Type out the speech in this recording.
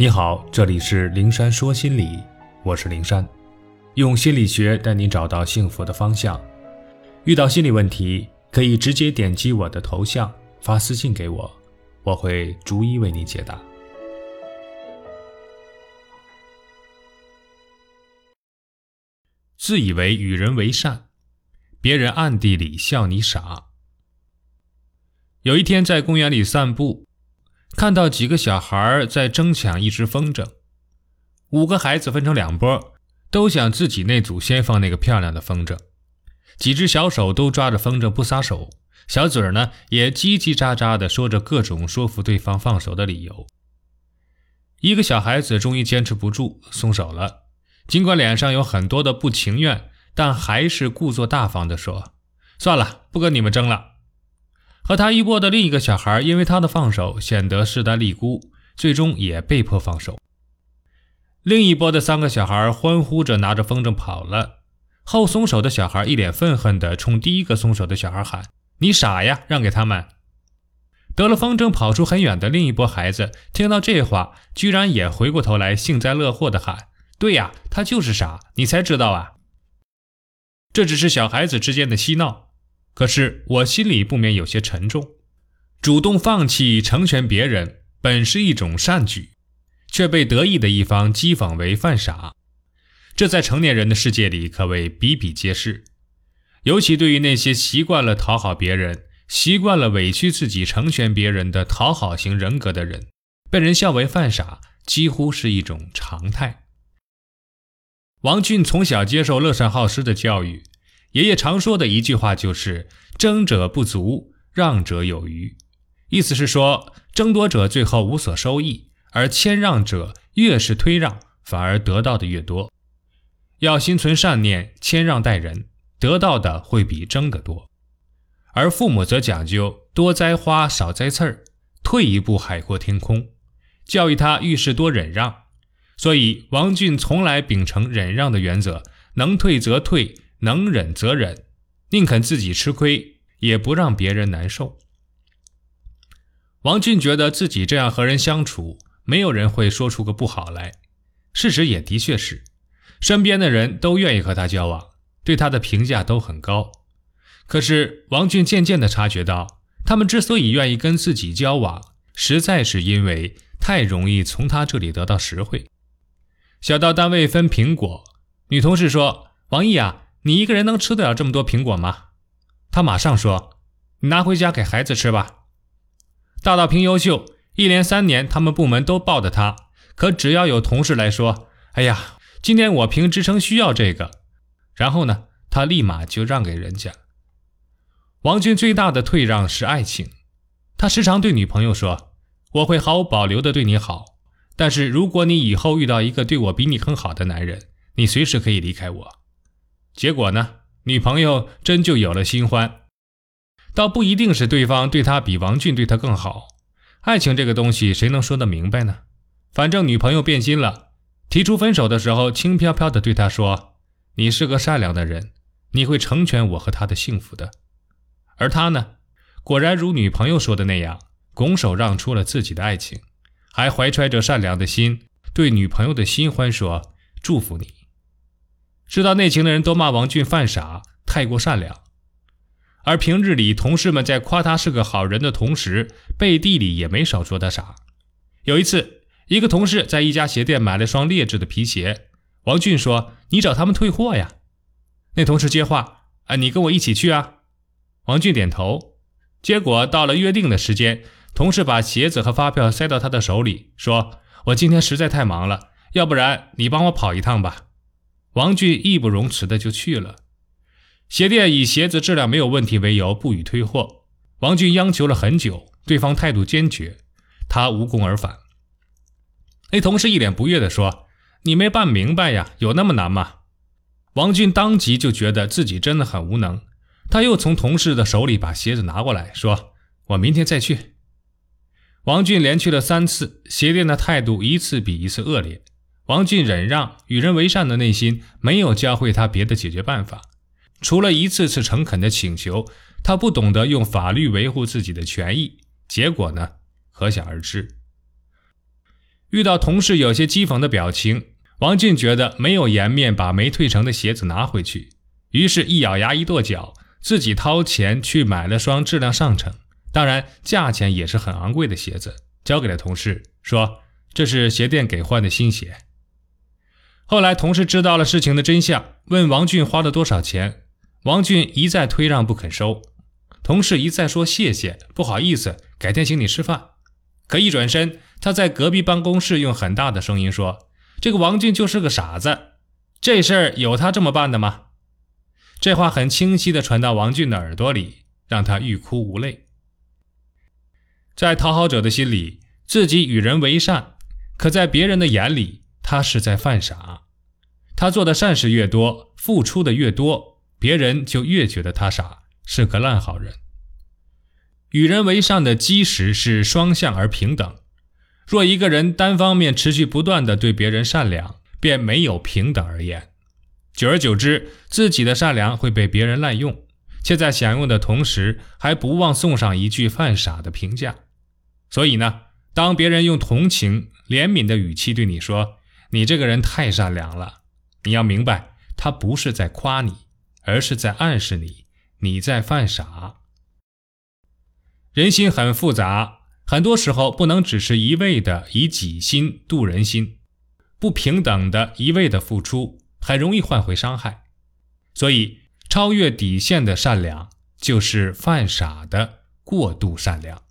你好，这里是灵山说心理，我是灵山，用心理学带你找到幸福的方向。遇到心理问题，可以直接点击我的头像发私信给我，我会逐一为你解答。自以为与人为善，别人暗地里笑你傻。有一天在公园里散步。看到几个小孩在争抢一只风筝，五个孩子分成两拨，都想自己那组先放那个漂亮的风筝。几只小手都抓着风筝不撒手，小嘴儿呢也叽叽喳喳地说着各种说服对方放手的理由。一个小孩子终于坚持不住，松手了。尽管脸上有很多的不情愿，但还是故作大方地说：“算了，不跟你们争了。”和他一波的另一个小孩，因为他的放手显得势单力孤，最终也被迫放手。另一波的三个小孩欢呼着拿着风筝跑了，后松手的小孩一脸愤恨地冲第一个松手的小孩喊：“你傻呀，让给他们！”得了风筝跑出很远的另一波孩子听到这话，居然也回过头来幸灾乐祸地喊：“对呀，他就是傻，你才知道啊！”这只是小孩子之间的嬉闹。可是我心里不免有些沉重，主动放弃成全别人本是一种善举，却被得意的一方讥讽为犯傻，这在成年人的世界里可谓比比皆是。尤其对于那些习惯了讨好别人、习惯了委屈自己成全别人的讨好型人格的人，被人笑为犯傻几乎是一种常态。王俊从小接受乐善好施的教育。爷爷常说的一句话就是“争者不足，让者有余”，意思是说，争夺者最后无所收益，而谦让者越是推让，反而得到的越多。要心存善念，谦让待人，得到的会比争的多。而父母则讲究多栽花少栽刺儿，退一步海阔天空，教育他遇事多忍让。所以，王俊从来秉承忍让的原则，能退则退。能忍则忍，宁肯自己吃亏，也不让别人难受。王俊觉得自己这样和人相处，没有人会说出个不好来。事实也的确是，身边的人都愿意和他交往，对他的评价都很高。可是王俊渐渐地察觉到，他们之所以愿意跟自己交往，实在是因为太容易从他这里得到实惠。小到单位分苹果，女同事说：“王毅啊。”你一个人能吃得了这么多苹果吗？他马上说：“你拿回家给孩子吃吧。”大到评优秀，一连三年他们部门都报的他。可只要有同事来说：“哎呀，今天我评职称需要这个。”然后呢，他立马就让给人家。王军最大的退让是爱情，他时常对女朋友说：“我会毫无保留的对你好，但是如果你以后遇到一个对我比你更好的男人，你随时可以离开我。”结果呢？女朋友真就有了新欢，倒不一定是对方对他比王俊对他更好。爱情这个东西，谁能说得明白呢？反正女朋友变心了，提出分手的时候，轻飘飘地对他说：“你是个善良的人，你会成全我和他的幸福的。”而他呢，果然如女朋友说的那样，拱手让出了自己的爱情，还怀揣着善良的心，对女朋友的新欢说：“祝福你。”知道内情的人都骂王俊犯傻，太过善良。而平日里同事们在夸他是个好人的同时，背地里也没少说他傻。有一次，一个同事在一家鞋店买了双劣质的皮鞋，王俊说：“你找他们退货呀。”那同事接话：“啊，你跟我一起去啊。”王俊点头。结果到了约定的时间，同事把鞋子和发票塞到他的手里，说：“我今天实在太忙了，要不然你帮我跑一趟吧。”王俊义不容辞的就去了。鞋店以鞋子质量没有问题为由不予退货。王俊央求了很久，对方态度坚决，他无功而返。那同事一脸不悦地说：“你没办明白呀，有那么难吗？”王俊当即就觉得自己真的很无能。他又从同事的手里把鞋子拿过来，说：“我明天再去。”王俊连去了三次，鞋店的态度一次比一次恶劣。王俊忍让、与人为善的内心没有教会他别的解决办法，除了一次次诚恳的请求，他不懂得用法律维护自己的权益。结果呢，可想而知。遇到同事有些讥讽的表情，王俊觉得没有颜面把没退成的鞋子拿回去，于是，一咬牙一跺脚，自己掏钱去买了双质量上乘，当然价钱也是很昂贵的鞋子，交给了同事，说这是鞋店给换的新鞋。后来，同事知道了事情的真相，问王俊花了多少钱，王俊一再推让不肯收，同事一再说谢谢，不好意思，改天请你吃饭。可一转身，他在隔壁办公室用很大的声音说：“这个王俊就是个傻子，这事儿有他这么办的吗？”这话很清晰地传到王俊的耳朵里，让他欲哭无泪。在讨好者的心里，自己与人为善，可在别人的眼里，他是在犯傻。他做的善事越多，付出的越多，别人就越觉得他傻，是个烂好人。与人为善的基石是双向而平等。若一个人单方面持续不断的对别人善良，便没有平等而言。久而久之，自己的善良会被别人滥用，且在享用的同时，还不忘送上一句犯傻的评价。所以呢，当别人用同情、怜悯的语气对你说“你这个人太善良了”，你要明白，他不是在夸你，而是在暗示你你在犯傻。人心很复杂，很多时候不能只是一味的以己心度人心，不平等的一味的付出，很容易换回伤害。所以，超越底线的善良，就是犯傻的过度善良。